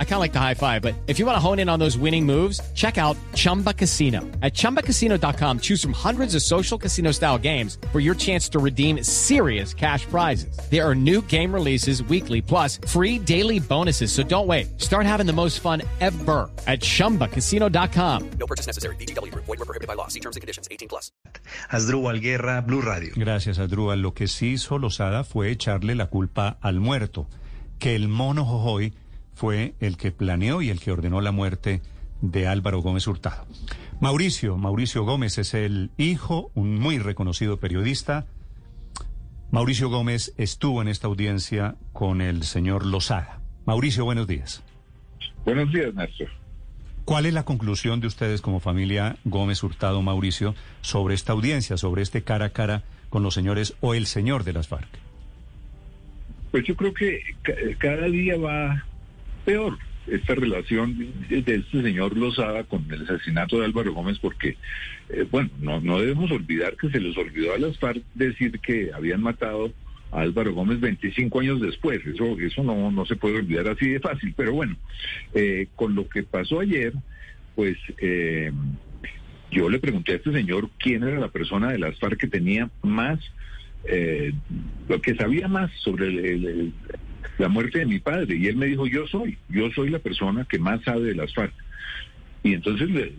I kind of like the high five, but if you want to hone in on those winning moves, check out Chumba Casino. At ChumbaCasino.com, choose from hundreds of social casino style games for your chance to redeem serious cash prizes. There are new game releases weekly, plus free daily bonuses. So don't wait. Start having the most fun ever at ChumbaCasino.com. No purchase necessary. BGW. Void were prohibited by law. See terms and conditions. 18 plus. Asdrúbal Guerra, Blue Radio. Gracias, Asdrúbal. Lo que sí hizo Lozada fue echarle la culpa al muerto. que el mono Jojoy fue el que planeó y el que ordenó la muerte de Álvaro Gómez Hurtado. Mauricio, Mauricio Gómez es el hijo, un muy reconocido periodista. Mauricio Gómez estuvo en esta audiencia con el señor Lozada. Mauricio, buenos días. Buenos días, Néstor. ¿Cuál es la conclusión de ustedes como familia Gómez Hurtado, Mauricio, sobre esta audiencia, sobre este cara a cara con los señores o el señor de las FARC? Pues yo creo que cada día va peor esta relación de este señor Lozada con el asesinato de Álvaro Gómez, porque, eh, bueno, no, no debemos olvidar que se les olvidó a las FARC decir que habían matado a Álvaro Gómez 25 años después. Eso, eso no, no se puede olvidar así de fácil. Pero bueno, eh, con lo que pasó ayer, pues eh, yo le pregunté a este señor quién era la persona de las FARC que tenía más eh, lo que sabía más sobre la muerte de mi padre. Y él me dijo, yo soy, yo soy la persona que más sabe de las FARC. Y entonces le,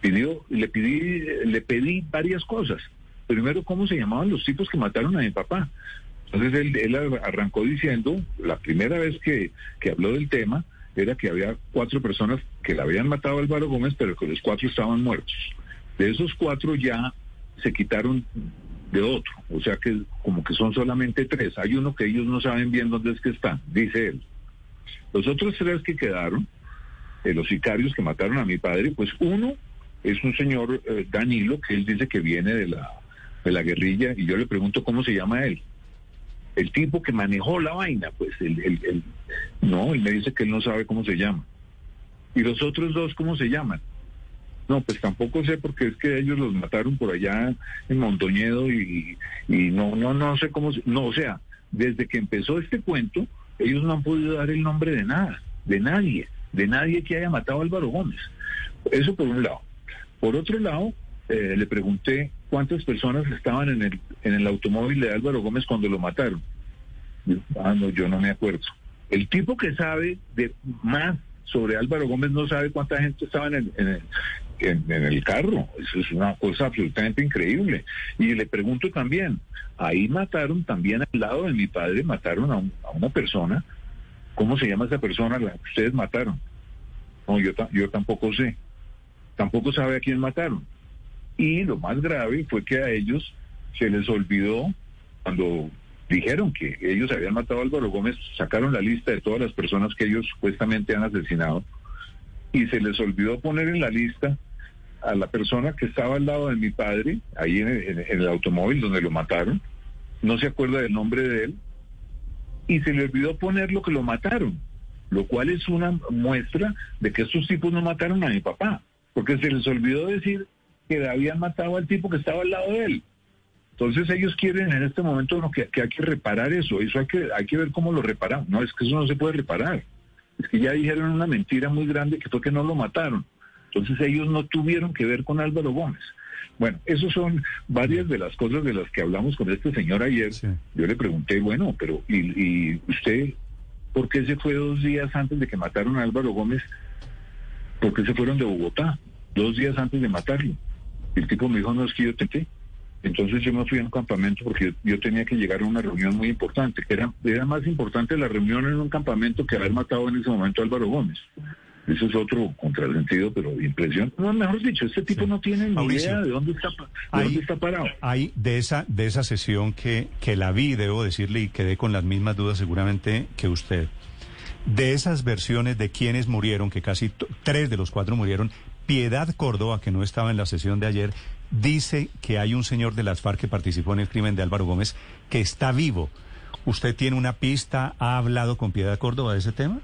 pidió, le pedí, le pedí varias cosas. Primero, cómo se llamaban los tipos que mataron a mi papá. Entonces él, él arrancó diciendo, la primera vez que, que habló del tema, era que había cuatro personas que le habían matado a Álvaro Gómez, pero que los cuatro estaban muertos. De esos cuatro ya se quitaron de otro. O sea que como que son solamente tres. Hay uno que ellos no saben bien dónde es que está, dice él. Los otros tres que quedaron, eh, los sicarios que mataron a mi padre, pues uno es un señor eh, Danilo, que él dice que viene de la, de la guerrilla, y yo le pregunto cómo se llama él. El tipo que manejó la vaina, pues el, el, no, él me dice que él no sabe cómo se llama. Y los otros dos, ¿cómo se llaman? No, pues tampoco sé porque es que ellos los mataron por allá en Montoñedo y, no, no, no sé cómo, no, o sea, desde que empezó este cuento, ellos no han podido dar el nombre de nada, de nadie, de nadie que haya matado a Álvaro Gómez. Eso por un lado. Por otro lado, eh, le pregunté cuántas personas estaban en el, en el automóvil de Álvaro Gómez cuando lo mataron. Ah, no, yo no me acuerdo. El tipo que sabe de más sobre Álvaro Gómez no sabe cuánta gente estaba en el, en, el carro. Eso es una cosa absolutamente increíble. Y le pregunto también, ahí mataron también al lado de mi padre, mataron a, una persona. ¿Cómo se llama esa persona la que ustedes mataron? No, yo, yo tampoco sé. Tampoco sabe a quién mataron. Y lo más grave fue que a ellos se les olvidó cuando dijeron que ellos habían matado a Álvaro Gómez, sacaron la lista de todas las personas que ellos supuestamente han asesinado y se les olvidó poner en la lista a la persona que estaba al lado de mi padre, ahí en el, automóvil donde lo mataron, no se acuerda del nombre de él, y se le olvidó poner lo que lo mataron, lo cual es una muestra de que estos tipos no mataron a mi papá, porque se les olvidó decir que habían matado al tipo que estaba al lado de él. Entonces ellos quieren en este momento que, que, hay que reparar eso, eso hay que, hay que ver cómo lo reparamos. No, es que eso no se puede reparar. Es que ya dijeron una mentira muy grande que fue que no lo mataron. Entonces ellos no tuvieron que ver con Álvaro Gómez. Bueno, esas son varias de las cosas de las que hablamos con este señor ayer. Yo le pregunté, bueno, pero ¿y, usted por qué se fue dos días antes de que mataron a Álvaro Gómez? ¿Por qué se fueron de Bogotá? Dos días antes de matarlo. El tipo me dijo, no, es que yo tenté. Entonces yo me fui a un campamento porque yo, tenía que llegar a una reunión muy importante, que era, era más importante la reunión en un campamento que haber matado en ese momento a Álvaro Gómez. Eso es otro contrasentido, pero impresión. No, mejor dicho, este tipo no tiene ni idea de dónde está, dónde está parado. Hay de esa, de esa sesión que, que la vi, debo decirle, y quedé con las mismas dudas seguramente que usted. De esas versiones de quienes murieron, que casi tres de los cuatro murieron, Piedad Córdoba, que no estaba en la sesión de ayer, dice que hay un señor de las FARC que participó en el crimen de Álvaro Gómez que está vivo. ¿Usted tiene una pista? ¿Ha hablado con Piedad Córdoba de ese tema?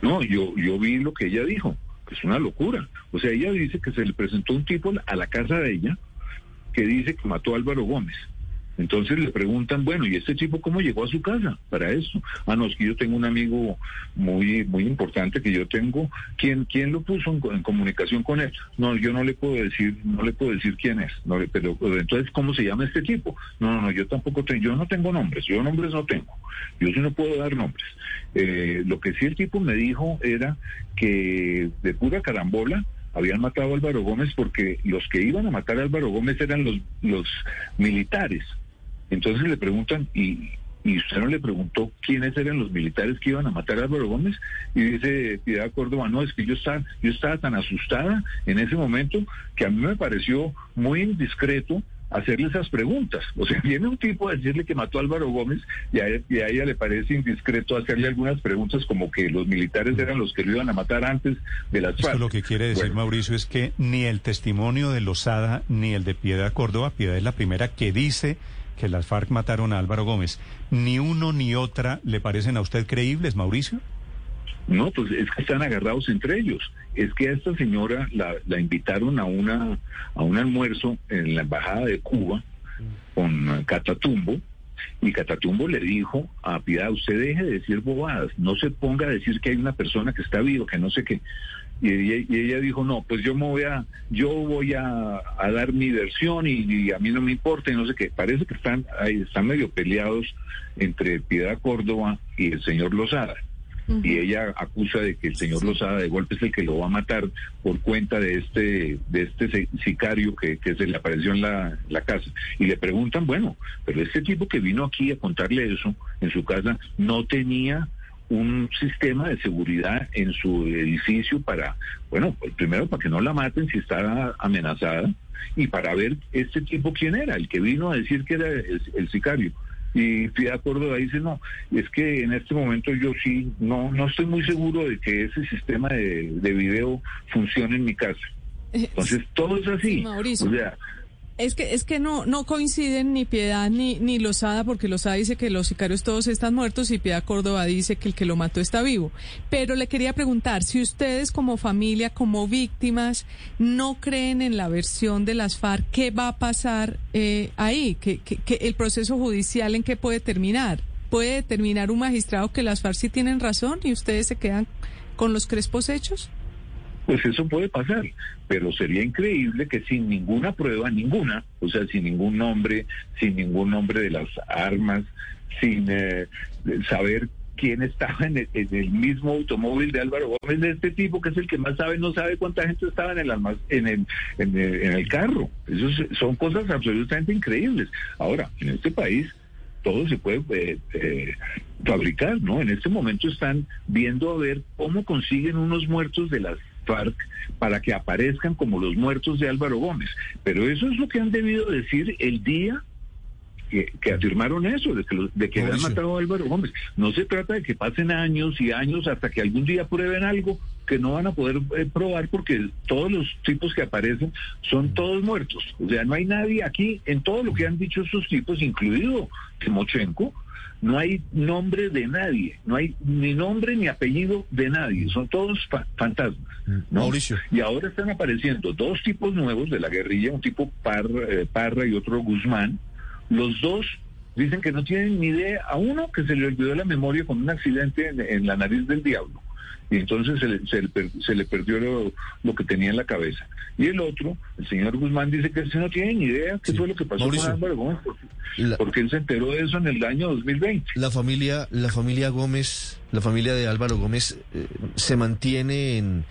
No, yo, yo vi lo que ella dijo, que es una locura. O sea, ella dice que se le presentó un tipo a la casa de ella que dice que mató a Álvaro Gómez. Entonces le preguntan, bueno, ¿y este tipo cómo llegó a su casa para eso? Ah, no, es que yo tengo un amigo muy muy importante que yo tengo. ¿Quién, quién lo puso en, comunicación con él? No, yo no le puedo decir, no le puedo decir quién es. No le, pero entonces, ¿cómo se llama este tipo? No, no, no, yo tampoco tengo, yo no tengo nombres, yo nombres no tengo. Yo sí no puedo dar nombres. Eh, lo que sí el tipo me dijo era que de pura carambola, habían matado a Álvaro Gómez porque los que iban a matar a Álvaro Gómez eran los, los militares entonces le preguntan, ¿y, y usted no le preguntó quiénes eran los militares que iban a matar a Álvaro Gómez? Y dice Piedad Córdoba, no, es que yo estaba, yo estaba tan asustada en ese momento que a mí me pareció muy indiscreto hacerle esas preguntas. O sea, viene un tipo a decirle que mató a Álvaro Gómez y a, ella le parece indiscreto hacerle algunas preguntas como que los militares eran los que lo iban a matar antes de las FARC. lo que quiere decir Mauricio es que ni el testimonio de Lozada ni el de Piedad Córdoba, Piedad es la primera que dice que las FARC mataron a Álvaro Gómez, ¿ni uno ni otra le parecen a usted creíbles, Mauricio? No, pues es que están agarrados entre ellos. Es que a esta señora la, la invitaron a una a un almuerzo en la embajada de Cuba con Catatumbo y Catatumbo le dijo a Piedad, usted deje de decir bobadas, no se ponga a decir que hay una persona que está vivo, que no sé qué. Y ella, dijo, no, pues yo me voy a, yo voy a, dar mi versión y, a mí no me importa y no sé qué. Parece que están, ahí, están medio peleados entre Piedad Córdoba y el señor Lozada. Y ella acusa de que el señor Lozada de golpe es el que lo va a matar por cuenta de este, de este sicario que, se le apareció en la, la casa. Y le preguntan, bueno, pero este tipo que vino aquí a contarle eso en su casa no tenía un sistema de seguridad en su edificio para, bueno, pues primero para que no la maten si está amenazada y para ver este tipo quién era, el que vino a decir que era el, sicario. Y Fidel Córdoba dice, no, es que en este momento yo sí, no, no estoy muy seguro de que ese sistema de, de video funcione en mi casa. Eh, Entonces, todo es así. O sea, es que, es que no, no coinciden ni Piedad ni, ni Lozada, porque Lozada dice que los sicarios todos están muertos y Piedad Córdoba dice que el que lo mató está vivo. Pero le quería preguntar, si ustedes como familia, como víctimas, no creen en la versión de las FARC, ¿qué va a pasar eh, ahí? ¿Qué, qué, el proceso judicial en qué puede terminar? ¿Puede determinar un magistrado que las FARC sí tienen razón y ustedes se quedan con los crespos hechos? Pues eso puede pasar, pero sería increíble que sin ninguna prueba, ninguna, o sea, sin ningún nombre, sin ningún nombre de las armas, sin eh, saber quién estaba en el, mismo automóvil de Álvaro Gómez, de este tipo que es el que más sabe, no sabe cuánta gente estaba en el, en el, en el, en el carro. Eso son cosas absolutamente increíbles. Ahora, en este país todo se puede eh, eh, fabricar, ¿no? En este momento están viendo a ver cómo consiguen unos muertos de las FARC para que aparezcan como los muertos de Álvaro Gómez. Pero eso es lo que han debido decir el día que, afirmaron eso, de que, de que habían matado a Álvaro Gómez. No se trata de que pasen años y años hasta que algún día prueben algo que no van a poder eh, probar porque todos los tipos que aparecen son todos muertos. O sea, no hay nadie aquí en todo lo que han dicho esos tipos, incluido Timochenko, no hay nombre de nadie, no hay ni nombre ni apellido de nadie, son todos fantasmas. Mm. Mauricio. Y ahora están apareciendo dos tipos nuevos de la guerrilla, un tipo eh, Parra y otro Guzmán. Los dos dicen que no tienen ni idea, a uno que se le olvidó la memoria con un accidente en la nariz del diablo y entonces se le, se le, perdió lo, que tenía en la cabeza. Y el otro, el señor Guzmán, dice que él no tiene ni idea qué fue lo que pasó con Álvaro Gómez, porque, él se enteró de eso en el año 2020. La familia, la familia Gómez, la familia de Álvaro Gómez, eh, se mantiene en,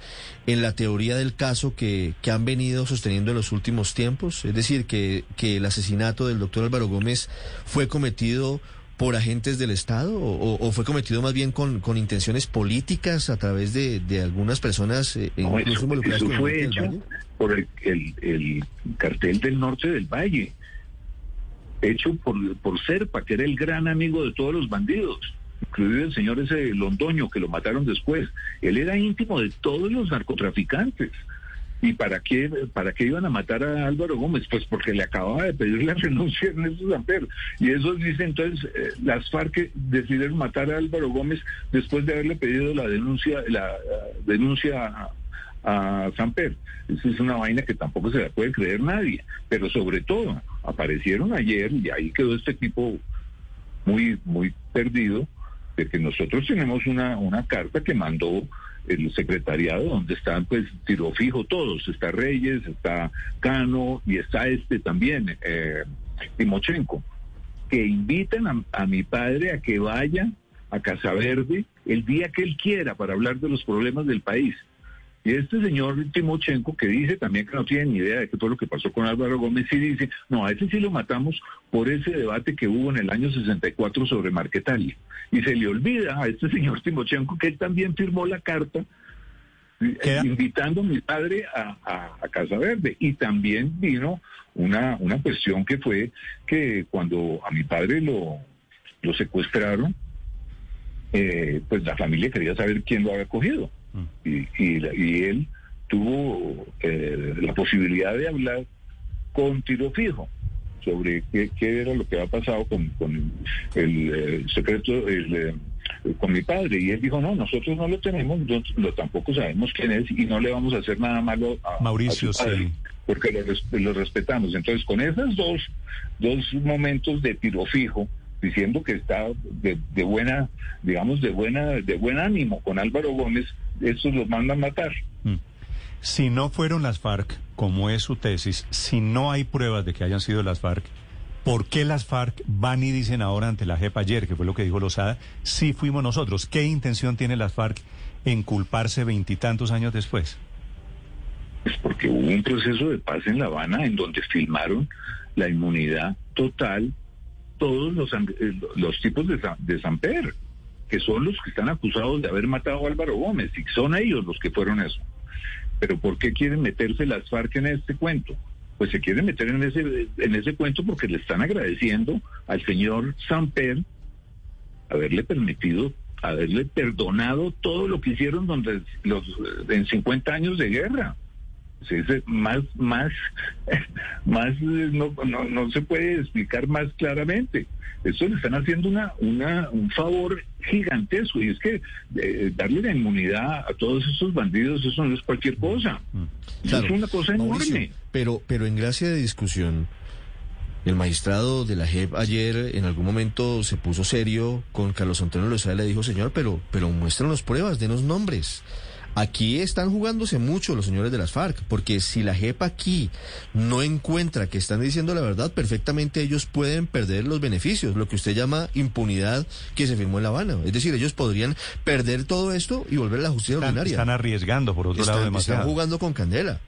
en la teoría del caso que, que han venido sosteniendo en los últimos tiempos, es decir, que, que el asesinato del doctor Álvaro Gómez fue cometido por agentes del Estado o, fue cometido más bien con, con intenciones políticas a través de, de algunas personas eh, incluso eso, fue hecho por el, el, cartel del norte del Valle, hecho por, por Serpa, que era el gran amigo de todos los bandidos incluido el señor ese Londoño que lo mataron después. Él era íntimo de todos los narcotraficantes. ¿Y para qué, para qué iban a matar a Álvaro Gómez? Pues porque le acababa de pedir la renuncia a Ernesto Samper. Y eso dice entonces, eh, las FARC decidieron matar a Álvaro Gómez después de haberle pedido la denuncia, la, denuncia a Samper. Esa es una vaina que tampoco se la puede creer nadie. Pero sobre todo, aparecieron ayer y ahí quedó este tipo muy, muy perdido, de que nosotros tenemos una, una carta que mandó el secretariado donde están pues tiro fijo todos, está Reyes, está Cano y está este también, eh, Timochenko, que invitan a, a mi padre a que vaya a Casa Verde el día que él quiera para hablar de los problemas del país. Y este señor Timochenko, que dice también que no tiene ni idea de qué fue lo que pasó con Álvaro Gómez, y dice, no, a ese sí lo matamos por ese debate que hubo en el año 64 sobre Marquetalia. Y se le olvida a este señor Timochenko que él también firmó la carta eh, invitando a mi padre a, a- a Casa Verde. Y también vino una, una cuestión que fue que cuando a mi padre lo, lo secuestraron, eh, pues la familia quería saber quién lo había cogido. Y, y, la- y él tuvo eh, la posibilidad de hablar con tiro fijo sobre qué, qué era lo que había pasado con, con el eh, secreto, el, eh, con mi padre. Y él dijo, no, nosotros no lo tenemos, no, lo- tampoco sabemos quién es y no le vamos a hacer nada malo a, Mauricio, a su padre, sí. porque lo, lo respetamos. Entonces, con esos dos, dos momentos de tiro fijo, diciendo que está de, de buena, digamos, de buena, de buen ánimo con Álvaro Gómez, estos los mandan matar. Mm. Si no fueron las FARC, como es su tesis, si no hay pruebas de que hayan sido las FARC, ¿por qué las FARC van y dicen ahora ante la JEP ayer, que fue lo que dijo Lozada, sí fuimos nosotros? ¿Qué intención tiene las FARC en culparse veintitantos años después? Es porque hubo un proceso de paz en La Habana en donde filmaron la inmunidad total todos los, eh, los tipos de, de Samper, que son los que están acusados de haber matado a Álvaro Gómez, y son ellos los que fueron eso. Pero ¿por qué quieren meterse las FARC en este cuento? Pues se quieren meter en ese, en ese cuento porque le están agradeciendo al señor Samper haberle permitido, haberle perdonado todo lo que hicieron donde los, en 50 años de guerra. Sí, es más, más, más, eh, no, no, no se puede explicar más claramente. Eso le están haciendo una, una, un favor gigantesco y es que eh, darle la inmunidad a todos esos bandidos, eso no es cualquier cosa. Claro, es una cosa Mauricio, enorme. Pero, pero en gracia de discusión, el magistrado de la JEP ayer en algún momento se puso serio con Carlos Antonio Lozada y le dijo, señor, pero, pero muéstranos pruebas, denos nombres. Aquí están jugándose mucho los señores de las FARC, porque si la JEP aquí no encuentra que están diciendo la verdad, perfectamente ellos pueden perder los beneficios, lo que usted llama impunidad que se firmó en La Habana. Es decir, ellos podrían perder todo esto y volver a la justicia Están, ordinaria. están arriesgando, por otro lado, Están- están demasiado. jugando con candela.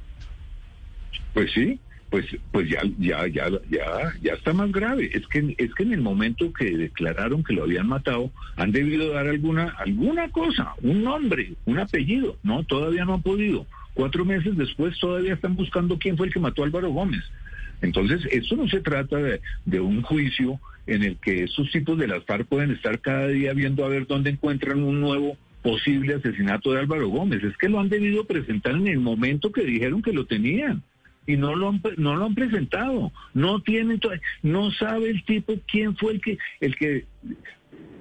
Pues sí, pues, pues ya, ya, ya, ya, ya está más grave. Es que, es que en el momento que declararon que lo habían matado, han debido dar alguna, alguna cosa, un nombre, un apellido. No, todavía no han podido. Cuatro meses después todavía están buscando quién fue el que mató a Álvaro Gómez. Entonces, esto no se trata de, de un juicio en el que esos tipos de las FARC pueden estar cada día viendo a ver dónde encuentran un nuevo posible asesinato de Álvaro Gómez. Es que lo han debido presentar en el momento que dijeron que lo tenían y no lo han, no lo han presentado. No tienen, no sabe el tipo quién fue el que el que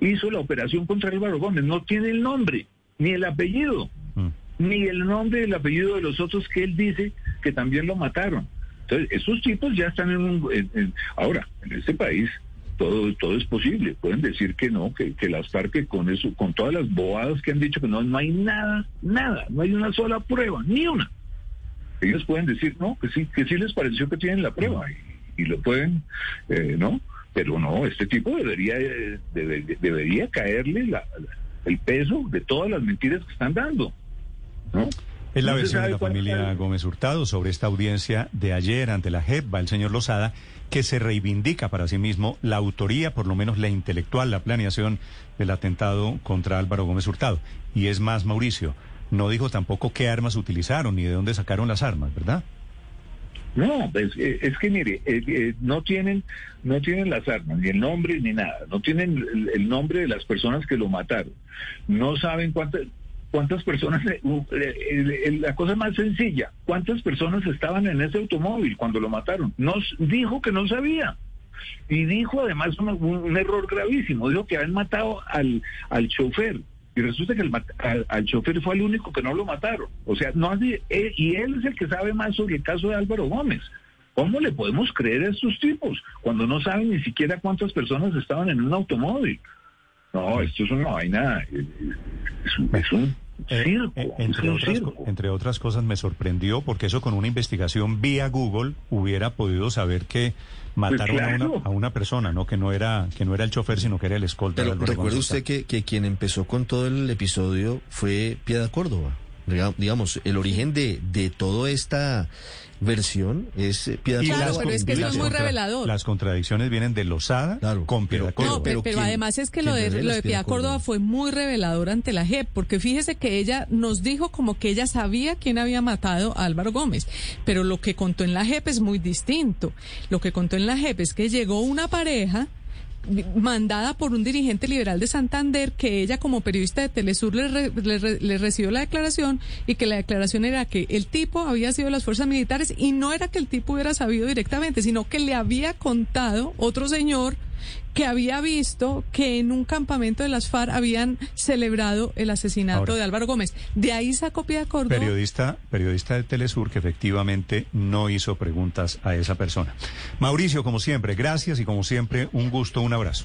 hizo la operación contra Álvaro Gómez. No tiene el nombre ni el apellido, Mm. ni el nombre y el apellido de los otros que él dice que también lo mataron. Entonces, esos tipos ya están en un... en- en- ahora, en este país todo, todo es posible. Pueden decir que no, que, que las FARC con eso, con todas las bobadas que han dicho que no, no hay nada, nada, no hay una sola prueba, ni una. Ellos pueden decir no, que sí, que sí les pareció que tienen la prueba y, y lo pueden, eh, ¿no? Pero no, este tipo debería, eh, debe- debería caerle la- el peso de todas las mentiras que están dando, ¿no? Es la versión de la familia Gómez Hurtado sobre esta audiencia de ayer ante la JEP, va el señor Lozada, que se reivindica para sí mismo la autoría, por lo menos la intelectual, la planeación del atentado contra Álvaro Gómez Hurtado. Y es más, Mauricio, no dijo tampoco qué armas utilizaron ni de dónde sacaron las armas, ¿verdad? No, pues, eh, es que mire, eh, eh, no tienen, no tienen las armas, ni el nombre, ni nada. No tienen el, nombre de las personas que lo mataron. No saben cuántas, cuántas personas. eh, eh, la cosa más sencilla, cuántas personas estaban en ese automóvil cuando lo mataron. Nos dijo que no sabía. Y dijo además un error gravísimo. Dijo que habían matado al, al chofer. Y resulta que el al, al chofer fue el único que no lo mataron. O sea, no hace- eh, y él es el que sabe más sobre el caso de Álvaro Gómez. ¿Cómo le podemos creer a estos tipos cuando no saben ni siquiera cuántas personas estaban en un automóvil? No, esto es una vaina, eh, es, un- es un Eh, circo. eh, otras, entre otras cosas me sorprendió porque eso con una investigación vía Google hubiera podido saber que mataron a, Pues claro. una, a una persona, no que no era que no era el chofer sino que era el escolta. de Pero recuerde usted que, que quien empezó con todo el episodio fue Piedad Córdoba. Diga- Digamos, el origen de, de toda esta versión es eh, Piedad Claro, Córdoba. pero es que eso es muy Córdoba. revelador. Las contradicciones vienen de Lozada Claro, con Piedad pero- Córdoba. No, pero, pero pero ¿quién- además es que lo de, lo de Piedad Piedad Córdoba Córdoba? fue muy revelador ante la JEP, porque fíjese que ella nos dijo como que ella sabía quién había matado a Álvaro Gómez, pero lo que contó en la JEP es muy distinto. Lo que contó en la JEP es que llegó una pareja mandada por un dirigente liberal de Santander que ella como periodista de Telesur le, le re- le recibió la declaración y que la declaración era que el tipo había sido las fuerzas militares y no era que el tipo hubiera sabido directamente, sino que le había contado otro señor que había visto que en un campamento de las FARC habían celebrado el asesinato Ahora. de Álvaro Gómez. De ahí sacó Pia Córdoba. Periodista, periodista de Telesur que efectivamente no hizo preguntas a esa persona. Mauricio, como siempre, gracias y como siempre, un gusto, un abrazo.